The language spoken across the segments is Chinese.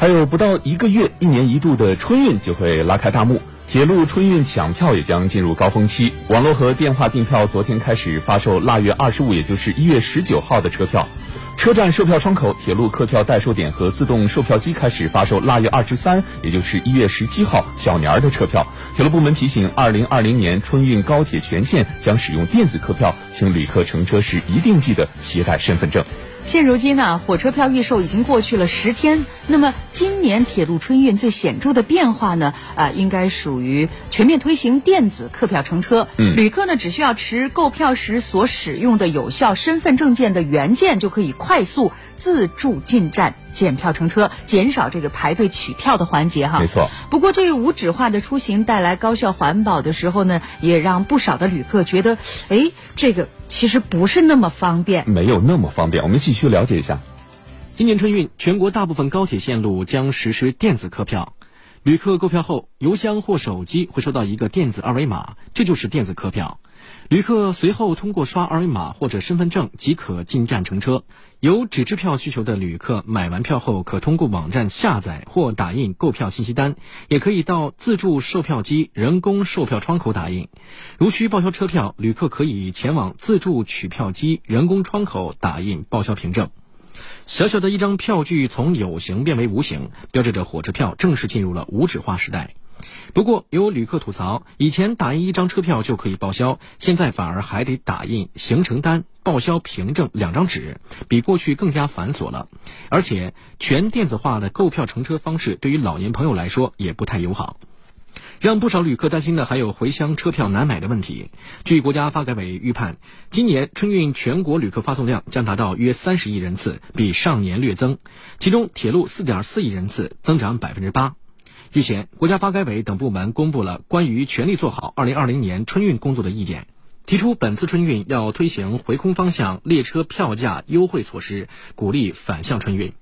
还有不到一个月，一年一度的春运就会拉开大幕，铁路春运抢票也将进入高峰期。网络和电话订票昨天开始发售腊月二十五，也就是一月十九号的车票。车站售票窗口、铁路客票代售点和自动售票机开始发售腊月二十三，也就是一月十七号小年儿的车票。铁路部门提醒，二零二零年春运高铁全线将使用电子客票，请旅客乘车时一定记得携带身份证。现如今呢，火车票预售已经过去了十天。那么今年铁路春运最显著的变化呢，啊，应该属于全面推行电子客票乘车。嗯，旅客呢只需要持购票时所使用的有效身份证件的原件，就可以快速自助进站检票乘车，减少这个排队取票的环节哈。没错。不过这个无纸化的出行带来高效环保的时候呢，也让不少的旅客觉得，哎，这个。其实不是那么方便，没有那么方便。我们继续了解一下，今年春运，全国大部分高铁线路将实施电子客票。旅客购票后，邮箱或手机会收到一个电子二维码，这就是电子客票。旅客随后通过刷二维码或者身份证即可进站乘车。有纸质票需求的旅客，买完票后可通过网站下载或打印购票信息单，也可以到自助售票机人工售票窗口打印。如需报销车票，旅客可以前往自助取票机人工窗口打印报销凭证。小小的一张票据从有形变为无形，标志着火车票正式进入了无纸化时代。不过，有旅客吐槽，以前打印一张车票就可以报销，现在反而还得打印行程单、报销凭证两张纸，比过去更加繁琐了。而且，全电子化的购票乘车方式对于老年朋友来说也不太友好。让不少旅客担心的还有回乡车票难买的问题。据国家发改委预判，今年春运全国旅客发送量将达到约三十亿人次，比上年略增，其中铁路四点四亿人次，增长百分之八。日前，国家发改委等部门公布了关于全力做好二零二零年春运工作的意见，提出本次春运要推行回空方向列车票价优惠措施，鼓励反向春运。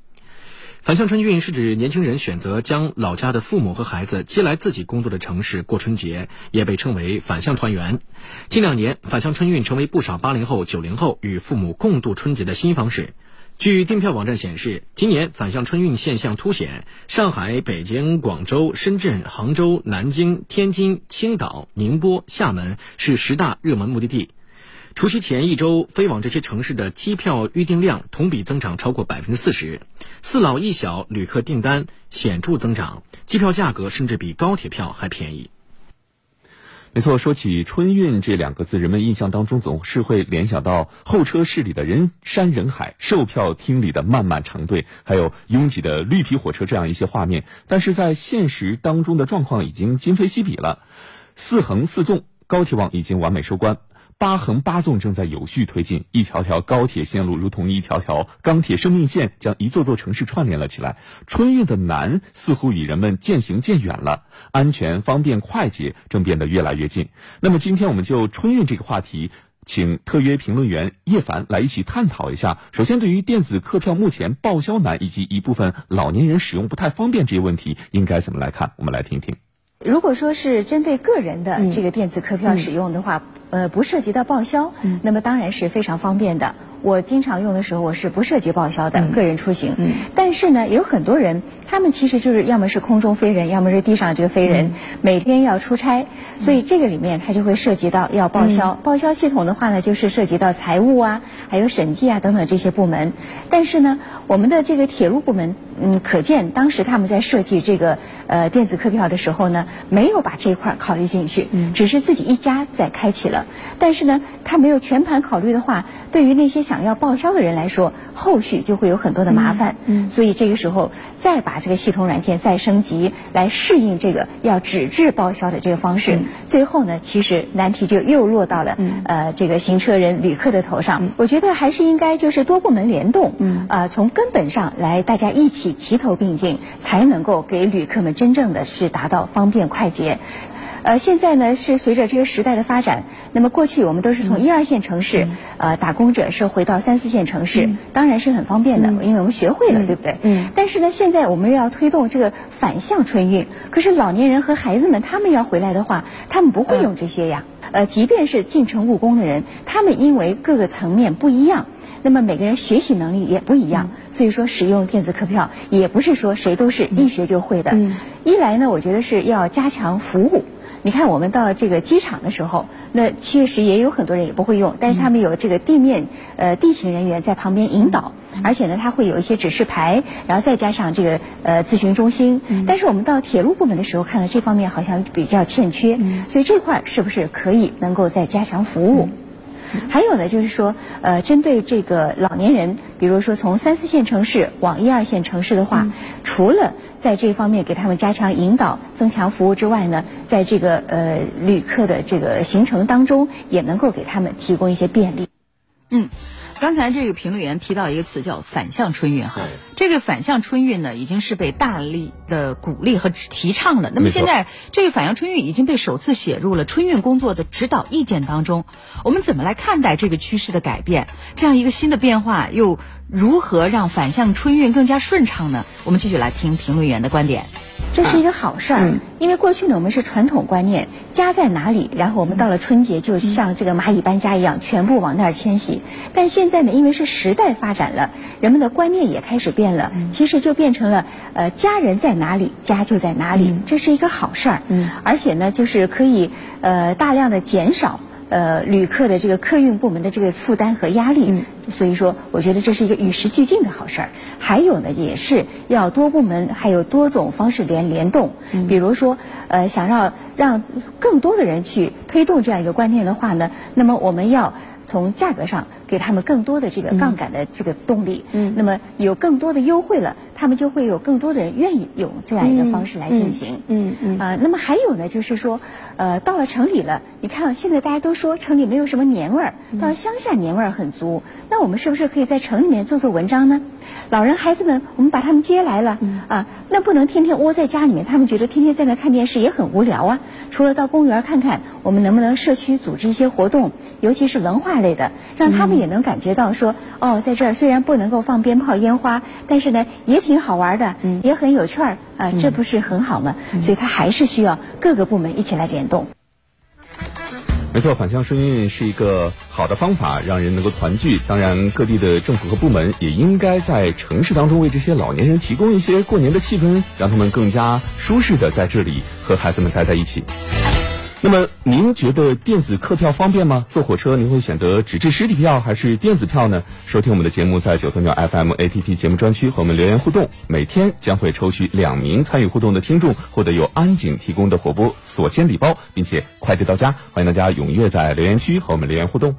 返乡春运是指年轻人选择将老家的父母和孩子接来自己工作的城市过春节，也被称为返乡团圆。近两年，返乡春运成为不少八零后、九零后与父母共度春节的新方式。据订票网站显示，今年返乡春运现象凸显，上海、北京、广州、深圳、杭州、南京、天津、青岛、宁波、厦门是十大热门目的地。除夕前一周飞往这些城市的机票预订量同比增长超过百分之四十，四老一小旅客订单显著增长，机票价格甚至比高铁票还便宜。没错，说起春运这两个字，人们印象当中总是会联想到候车室里的人山人海、售票厅里的漫漫长队，还有拥挤的绿皮火车这样一些画面。但是在现实当中的状况已经今非昔比了，四横四纵高铁网已经完美收官。八横八纵正在有序推进，一条条高铁线路如同一条条钢铁生命线，将一座座城市串联了起来。春运的难似乎与人们渐行渐远了，安全、方便、快捷正变得越来越近。那么今天我们就春运这个话题，请特约评论员叶凡来一起探讨一下。首先，对于电子客票目前报销难以及一部分老年人使用不太方便这些问题，应该怎么来看？我们来听听。如果说是针对个人的这个电子客票使用的话，呃，不涉及到报销，那么当然是非常方便的。我经常用的时候，我是不涉及报销的个人出行。但是呢，有很多人，他们其实就是要么是空中飞人，要么是地上这个飞人，每天要出差，所以这个里面它就会涉及到要报销。报销系统的话呢，就是涉及到财务啊，还有审计啊等等这些部门。但是呢，我们的这个铁路部门。嗯，可见当时他们在设计这个呃电子客票的时候呢，没有把这一块考虑进去，只是自己一家在开启了。但是呢，他没有全盘考虑的话，对于那些想要报销的人来说，后续就会有很多的麻烦。嗯，所以这个时候再把这个系统软件再升级，来适应这个要纸质报销的这个方式。最后呢，其实难题就又落到了呃这个行车人、旅客的头上。我觉得还是应该就是多部门联动，啊，从根本上来大家一起。齐头并进，才能够给旅客们真正的是达到方便快捷。呃，现在呢是随着这个时代的发展，那么过去我们都是从一二线城市，呃，打工者是回到三四线城市，当然是很方便的，因为我们学会了，对不对？嗯。但是呢，现在我们又要推动这个反向春运，可是老年人和孩子们他们要回来的话，他们不会用这些呀。呃，即便是进城务工的人，他们因为各个层面不一样。那么每个人学习能力也不一样，所以说使用电子客票也不是说谁都是一学就会的。一来呢，我觉得是要加强服务。你看，我们到这个机场的时候，那确实也有很多人也不会用，但是他们有这个地面呃地勤人员在旁边引导，而且呢，他会有一些指示牌，然后再加上这个呃咨询中心。但是我们到铁路部门的时候，看到这方面好像比较欠缺，所以这块儿是不是可以能够再加强服务？还有呢，就是说，呃，针对这个老年人，比如说从三四线城市往一二线城市的话，除了在这方面给他们加强引导、增强服务之外呢，在这个呃旅客的这个行程当中，也能够给他们提供一些便利。嗯。刚才这个评论员提到一个词叫反向春运哈，这个反向春运呢已经是被大力的鼓励和提倡的。那么现在这个反向春运已经被首次写入了春运工作的指导意见当中。我们怎么来看待这个趋势的改变？这样一个新的变化又如何让反向春运更加顺畅呢？我们继续来听评论员的观点。这是一个好事儿，因为过去呢，我们是传统观念，家在哪里，然后我们到了春节就像这个蚂蚁搬家一样，全部往那儿迁徙。但现在呢，因为是时代发展了，人们的观念也开始变了，其实就变成了呃，家人在哪里，家就在哪里，这是一个好事儿。嗯，而且呢，就是可以呃大量的减少。呃，旅客的这个客运部门的这个负担和压力，所以说，我觉得这是一个与时俱进的好事儿。还有呢，也是要多部门还有多种方式联联动。比如说，呃，想让让更多的人去推动这样一个观念的话呢，那么我们要从价格上给他们更多的这个杠杆的这个动力。嗯，那么有更多的优惠了。他们就会有更多的人愿意用这样一个方式来进行。嗯嗯啊，那么还有呢，就是说，呃，到了城里了，你看现在大家都说城里没有什么年味儿，到乡下年味儿很足。那我们是不是可以在城里面做做文章呢？老人孩子们，我们把他们接来了啊，那不能天天窝在家里面，他们觉得天天在那看电视也很无聊啊。除了到公园看看，我们能不能社区组织一些活动，尤其是文化类的，让他们也能感觉到说，哦，在这儿虽然不能够放鞭炮烟花，但是呢也。挺好玩的，嗯，也很有趣儿啊，这不是很好吗？所以它还是需要各个部门一起来联动。没错，反向春运是一个好的方法，让人能够团聚。当然，各地的政府和部门也应该在城市当中为这些老年人提供一些过年的气氛，让他们更加舒适的在这里和孩子们待在一起。那么您觉得电子客票方便吗？坐火车您会选择纸质实体票还是电子票呢？收听我们的节目，在九三九 FM APP 节目专区和我们留言互动，每天将会抽取两名参与互动的听众，获得由安井提供的火锅锁鲜礼包，并且快递到家。欢迎大家踊跃在留言区和我们留言互动。